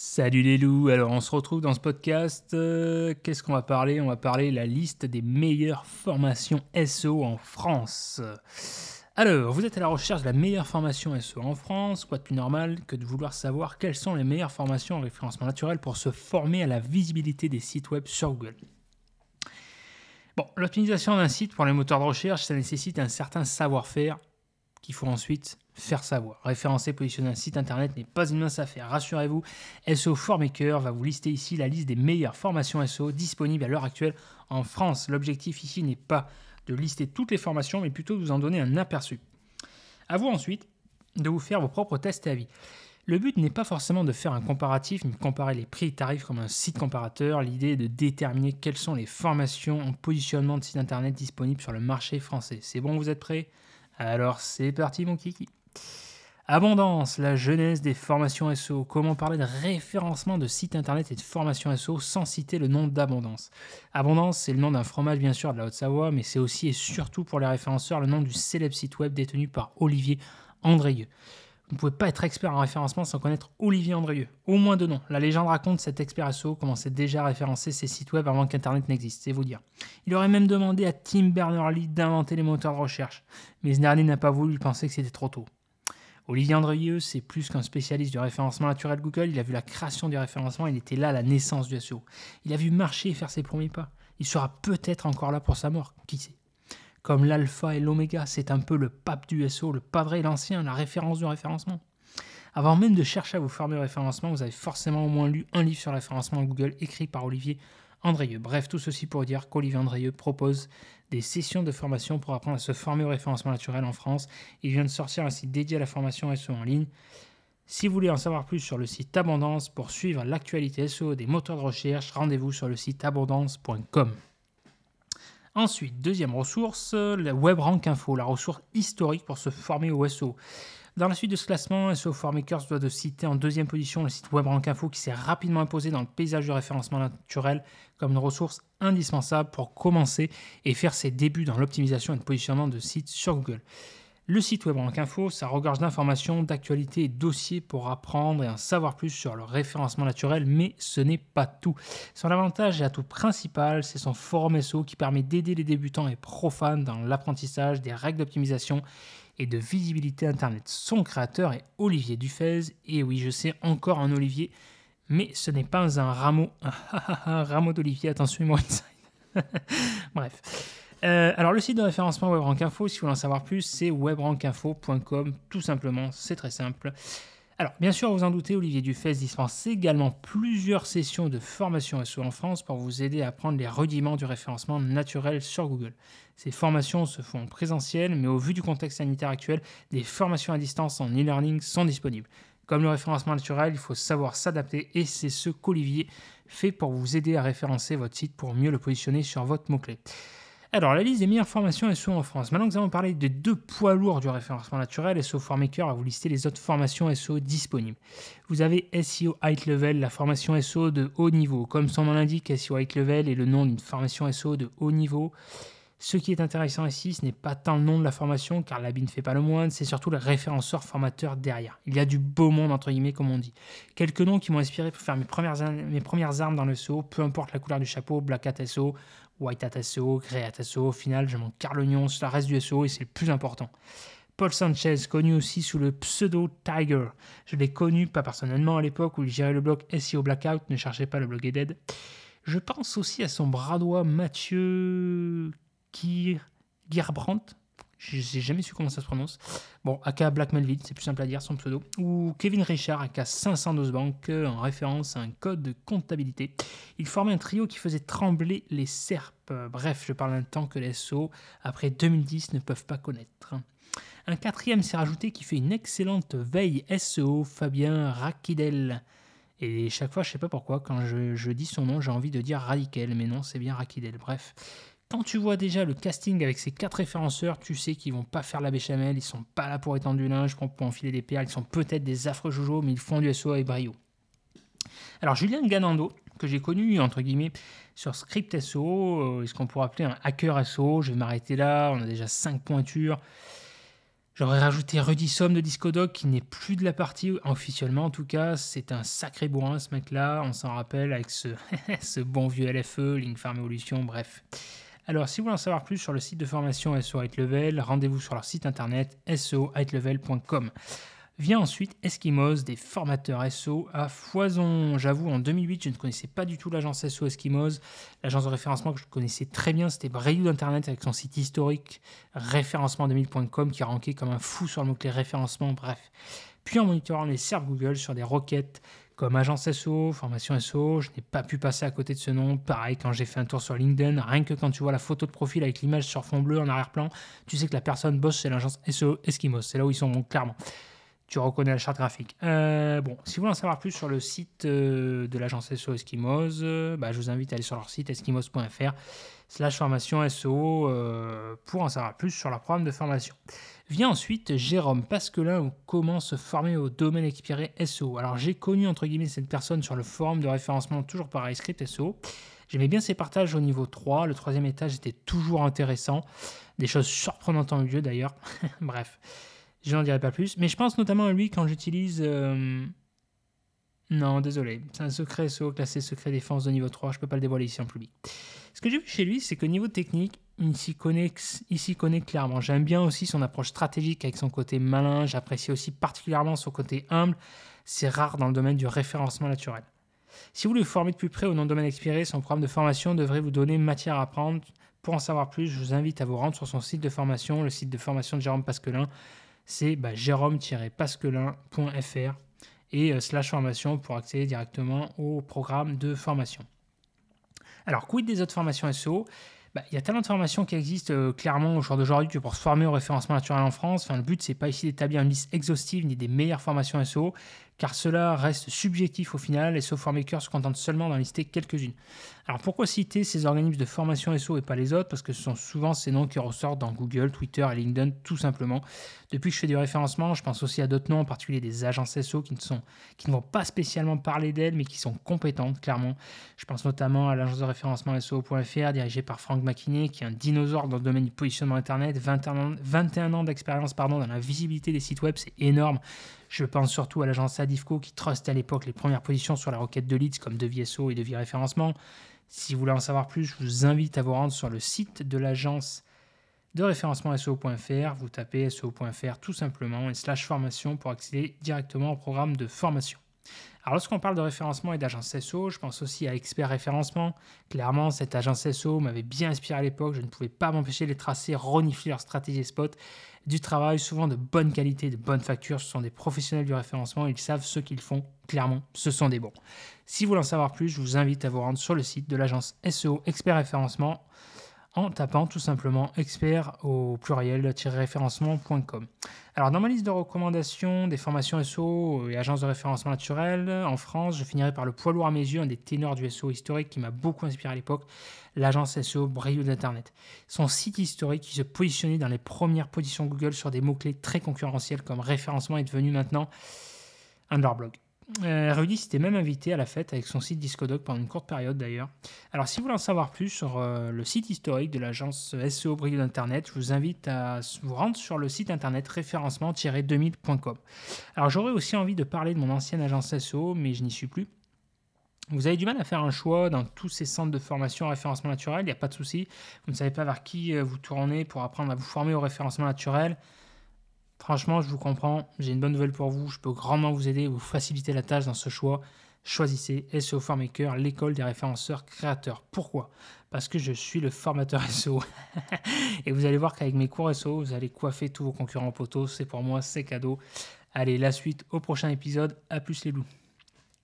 Salut les loups, alors on se retrouve dans ce podcast. euh, Qu'est-ce qu'on va parler? On va parler la liste des meilleures formations SEO en France. Alors, vous êtes à la recherche de la meilleure formation SEO en France. Quoi de plus normal que de vouloir savoir quelles sont les meilleures formations en référencement naturel pour se former à la visibilité des sites web sur Google? Bon, l'optimisation d'un site pour les moteurs de recherche, ça nécessite un certain savoir-faire qu'il faut ensuite faire savoir. Référencer, positionner un site internet n'est pas une mince affaire. Rassurez-vous, SEO Formaker va vous lister ici la liste des meilleures formations SEO disponibles à l'heure actuelle en France. L'objectif ici n'est pas de lister toutes les formations, mais plutôt de vous en donner un aperçu. À vous ensuite de vous faire vos propres tests et avis. Le but n'est pas forcément de faire un comparatif, ni de comparer les prix et tarifs comme un site comparateur. L'idée est de déterminer quelles sont les formations en positionnement de site internet disponibles sur le marché français. C'est bon, vous êtes prêts? Alors c'est parti mon kiki. Abondance, la jeunesse des formations SEO. Comment parler de référencement de sites internet et de formations SEO sans citer le nom d'Abondance? Abondance, c'est le nom d'un fromage bien sûr de la Haute-Savoie, mais c'est aussi et surtout pour les référenceurs le nom du célèbre site web détenu par Olivier Andrieux. Vous ne pouvez pas être expert en référencement sans connaître Olivier Andrieux. Au moins deux noms. La légende raconte cet expert SEO commençait déjà à référencer ses sites web avant qu'Internet n'existe, c'est vous dire. Il aurait même demandé à Tim Berners-Lee d'inventer les moteurs de recherche, mais ce dernier n'a pas voulu, il pensait que c'était trop tôt. Olivier Andrieux, c'est plus qu'un spécialiste du référencement naturel Google, il a vu la création du référencement, il était là à la naissance du SEO. Il a vu marcher et faire ses premiers pas. Il sera peut-être encore là pour sa mort, qui sait Comme l'alpha et l'oméga, c'est un peu le pape du SEO, le padré l'ancien, la référence du référencement. Avant même de chercher à vous former au référencement, vous avez forcément au moins lu un livre sur le référencement Google écrit par Olivier Andrieux. Bref, tout ceci pour dire qu'Olivier Andrieux propose des sessions de formation pour apprendre à se former au référencement naturel en France. Il vient de sortir un site dédié à la formation SEO en ligne. Si vous voulez en savoir plus sur le site Abondance pour suivre l'actualité SEO des moteurs de recherche, rendez-vous sur le site abondance.com. Ensuite, deuxième ressource, la WebRank Info, la ressource historique pour se former au SEO. Dans la suite de ce classement, SEO Formakers doit de citer en deuxième position le site WebRank Info qui s'est rapidement imposé dans le paysage du référencement naturel comme une ressource indispensable pour commencer et faire ses débuts dans l'optimisation et le positionnement de sites sur Google. Le site WebRank Info, ça regorge d'informations, d'actualités et dossiers pour apprendre et en savoir plus sur le référencement naturel, mais ce n'est pas tout. Son avantage et atout principal, c'est son forum SEO qui permet d'aider les débutants et profanes dans l'apprentissage des règles d'optimisation et de visibilité Internet. Son créateur est Olivier Dufez, et oui, je sais, encore un Olivier, mais ce n'est pas un rameau, un rameau d'Olivier, attention, Inside. Bref. Euh, alors, le site de référencement WebRank Info, si vous voulez en savoir plus, c'est webrankinfo.com, tout simplement, c'est très simple. Alors, bien sûr, vous en doutez, Olivier Dufez dispense également plusieurs sessions de formation SEO en France pour vous aider à apprendre les rudiments du référencement naturel sur Google. Ces formations se font en présentiel, mais au vu du contexte sanitaire actuel, des formations à distance en e-learning sont disponibles. Comme le référencement naturel, il faut savoir s'adapter et c'est ce qu'Olivier fait pour vous aider à référencer votre site pour mieux le positionner sur votre mot-clé. Alors, la liste des meilleures formations SEO en France. Maintenant que nous avons parlé des deux poids lourds du référencement naturel, SEO Formaker va vous lister les autres formations SEO disponibles. Vous avez SEO High Level, la formation SEO de haut niveau. Comme son nom l'indique, SEO High Level est le nom d'une formation SEO de haut niveau. Ce qui est intéressant ici, ce n'est pas tant le nom de la formation, car l'habit ne fait pas le moine, c'est surtout le référenceur formateur derrière. Il y a du beau monde, entre guillemets, comme on dit. Quelques noms qui m'ont inspiré pour faire mes premières, mes premières armes dans le SEO, peu importe la couleur du chapeau, Black Hat SEO, White Hat SEO, Grey Hat SEO, au final, je m'en carre l'oignon sur la reste du SEO et c'est le plus important. Paul Sanchez, connu aussi sous le pseudo Tiger. Je l'ai connu, pas personnellement à l'époque où il gérait le blog SEO Blackout, ne cherchez pas, le blog dead. Je pense aussi à son bras droit Mathieu Je n'ai jamais su comment ça se prononce. Bon, aka Black Melville, c'est plus simple à dire son pseudo. Ou Kevin Richard, aka 512 Bank, en référence à un code de comptabilité. Il formait un trio qui faisait trembler les serpes. Bref, je parle d'un temps que les SO, après 2010, ne peuvent pas connaître. Un quatrième s'est rajouté qui fait une excellente veille SEO, Fabien Rakidel. Et chaque fois, je sais pas pourquoi, quand je, dis son nom, j'ai envie de dire Radical, mais non, c'est bien Rakidel. Bref, quand tu vois déjà le casting avec ces quatre référenceurs, tu sais qu'ils vont pas faire la béchamel, ils sont pas là pour étendre du linge, pour enfiler des perles, ils sont peut-être des affreux jojo, mais ils font du SEO avec brio. Alors Julien Ganando, que j'ai connu entre guillemets sur Script SEO, euh, ce qu'on pourrait appeler un hacker SEO, je vais m'arrêter là, on a déjà cinq pointures. J'aurais rajouté Rudy Somme de Discodoc qui n'est plus de la partie officiellement en tout cas. C'est un sacré bourrin ce mec-là, on s'en rappelle avec ce bon vieux LFE, Link Farm Evolution, bref. Alors si vous voulez en savoir plus sur le site de formation SO High Level, rendez-vous sur leur site internet sohightlevel.com. Vient ensuite Eskimos, des formateurs SO à foison. J'avoue, en 2008, je ne connaissais pas du tout l'agence SO Eskimos. L'agence de référencement que je connaissais très bien, c'était Braille d'Internet avec son site historique référencement2000.com qui ranké comme un fou sur le mot-clé référencement, bref. Puis en monitorant les serveurs Google sur des requêtes comme agence SO, formation SO, je n'ai pas pu passer à côté de ce nom. Pareil, quand j'ai fait un tour sur LinkedIn, rien que quand tu vois la photo de profil avec l'image sur fond bleu en arrière-plan, tu sais que la personne bosse chez l'agence SO Eskimos. C'est là où ils sont, clairement tu reconnais la charte graphique. Euh, bon, si vous voulez en savoir plus sur le site euh, de l'agence SO Eskimos, euh, bah, je vous invite à aller sur leur site eskimos.fr slash formation SO pour en savoir plus sur leur programme de formation. Vient ensuite Jérôme Pasquelin ou comment se former au domaine expiré SO. Alors j'ai connu entre guillemets cette personne sur le forum de référencement toujours par script SO. J'aimais bien ses partages au niveau 3, le troisième étage était toujours intéressant, des choses surprenantes en milieu d'ailleurs, bref. Je n'en dirai pas plus. Mais je pense notamment à lui quand j'utilise. Euh, non, désolé. C'est un secret SO classé secret défense de niveau 3. Je peux pas le dévoiler ici en public. Ce que j'ai vu chez lui, c'est que niveau technique, il s'y connaît, clairement. J'aime bien aussi son approche stratégique avec son côté malin. J'apprécie aussi particulièrement son côté humble. C'est rare dans le domaine du référencement naturel. Si vous voulez vous former de plus près au nom domaine expiré, son programme de formation devrait vous donner matière à apprendre. Pour en savoir plus, je vous invite à vous rendre sur son site de formation, le site de formation de Jérôme Pasquelin c'est bah, jérôme-pasquelin.fr et euh, slash formation pour accéder directement au programme de formation. Alors, quid des autres formations SEO bah, il y a tellement de formations qui existent euh, clairement au jour d'aujourd'hui pour se former au référencement naturel en France. Le but, c'est pas ici d'établir une liste exhaustive ni des meilleures formations SEO, car cela reste subjectif au final et SEO Formaker se contente seulement d'en lister quelques-unes. Alors pourquoi citer ces organismes de formation SEO et pas les autres? Parce que ce sont souvent ces noms qui ressortent dans Google, Twitter et LinkedIn tout simplement. Depuis que je fais du référencement, je pense aussi à d'autres noms, en particulier des agences SEO qui ne, vont pas spécialement parler d'elles, mais qui sont compétentes, clairement. Je pense notamment à l'agence de référencement SEO.fr, dirigée par Franck Maquinet, qui est un dinosaure dans le domaine du positionnement Internet, 21 ans, 21 ans d'expérience dans la visibilité des sites web, c'est énorme. Je pense surtout à l'agence Adifco qui trustait à l'époque les premières positions sur la requête de leads comme devis SEO et devis référencement. Si vous voulez en savoir plus, je vous invite à vous rendre sur le site de l'agence de référencement SEO.fr. Vous tapez SEO.fr tout simplement et slash formation pour accéder directement au programme de formation. Alors lorsqu'on parle de référencement et d'agence SEO, je pense aussi à Expert Référencement. Clairement, cette agence SEO m'avait bien inspiré à l'époque. Je ne pouvais pas m'empêcher de les tracer, renifler leur stratégie spot. Du travail souvent de bonne qualité, de bonnes factures. Ce sont des professionnels du référencement. Ils savent ce qu'ils font. Clairement, ce sont des bons. Si vous voulez en savoir plus, je vous invite à vous rendre sur le site de l'agence SEO Expert Référencement en tapant tout simplement expert au pluriel-référencement.com. Alors dans ma liste de recommandations des formations SEO et agences de référencement naturel en France, je finirai par le poids lourd à mes yeux, un des ténors du SEO historique qui m'a beaucoup inspiré à l'époque, l'agence SEO Brio d'Internet. Son site historique qui se positionnait dans les premières positions Google sur des mots-clés très concurrentiels comme référencement est devenu maintenant un de leurs blogs. Euh, Rudy s'était même invité à la fête avec son site Discodoc pendant une courte période d'ailleurs. Alors si vous voulez en savoir plus sur euh, le site historique de l'agence SEO Brio d'Internet, je vous invite à vous rendre sur le site internet référencement-2000.com. Alors j'aurais aussi envie de parler de mon ancienne agence SEO, mais je n'y suis plus. Vous avez du mal à faire un choix dans tous ces centres de formation en référencement naturel, il n'y a pas de souci. Vous ne savez pas vers qui euh, vous tournez pour apprendre à vous former au référencement naturel. Franchement, je vous comprends. J'ai une bonne nouvelle pour vous. Je peux grandement vous aider, vous faciliter la tâche dans ce choix. Choisissez SEO Formaker, l'école des référenceurs créateurs. Pourquoi? Parce que je suis le formateur SEO. Et vous allez voir qu'avec mes cours SEO, vous allez coiffer tous vos concurrents poteaux. C'est pour moi, c'est cadeau. Allez, la suite au prochain épisode. À plus les loups.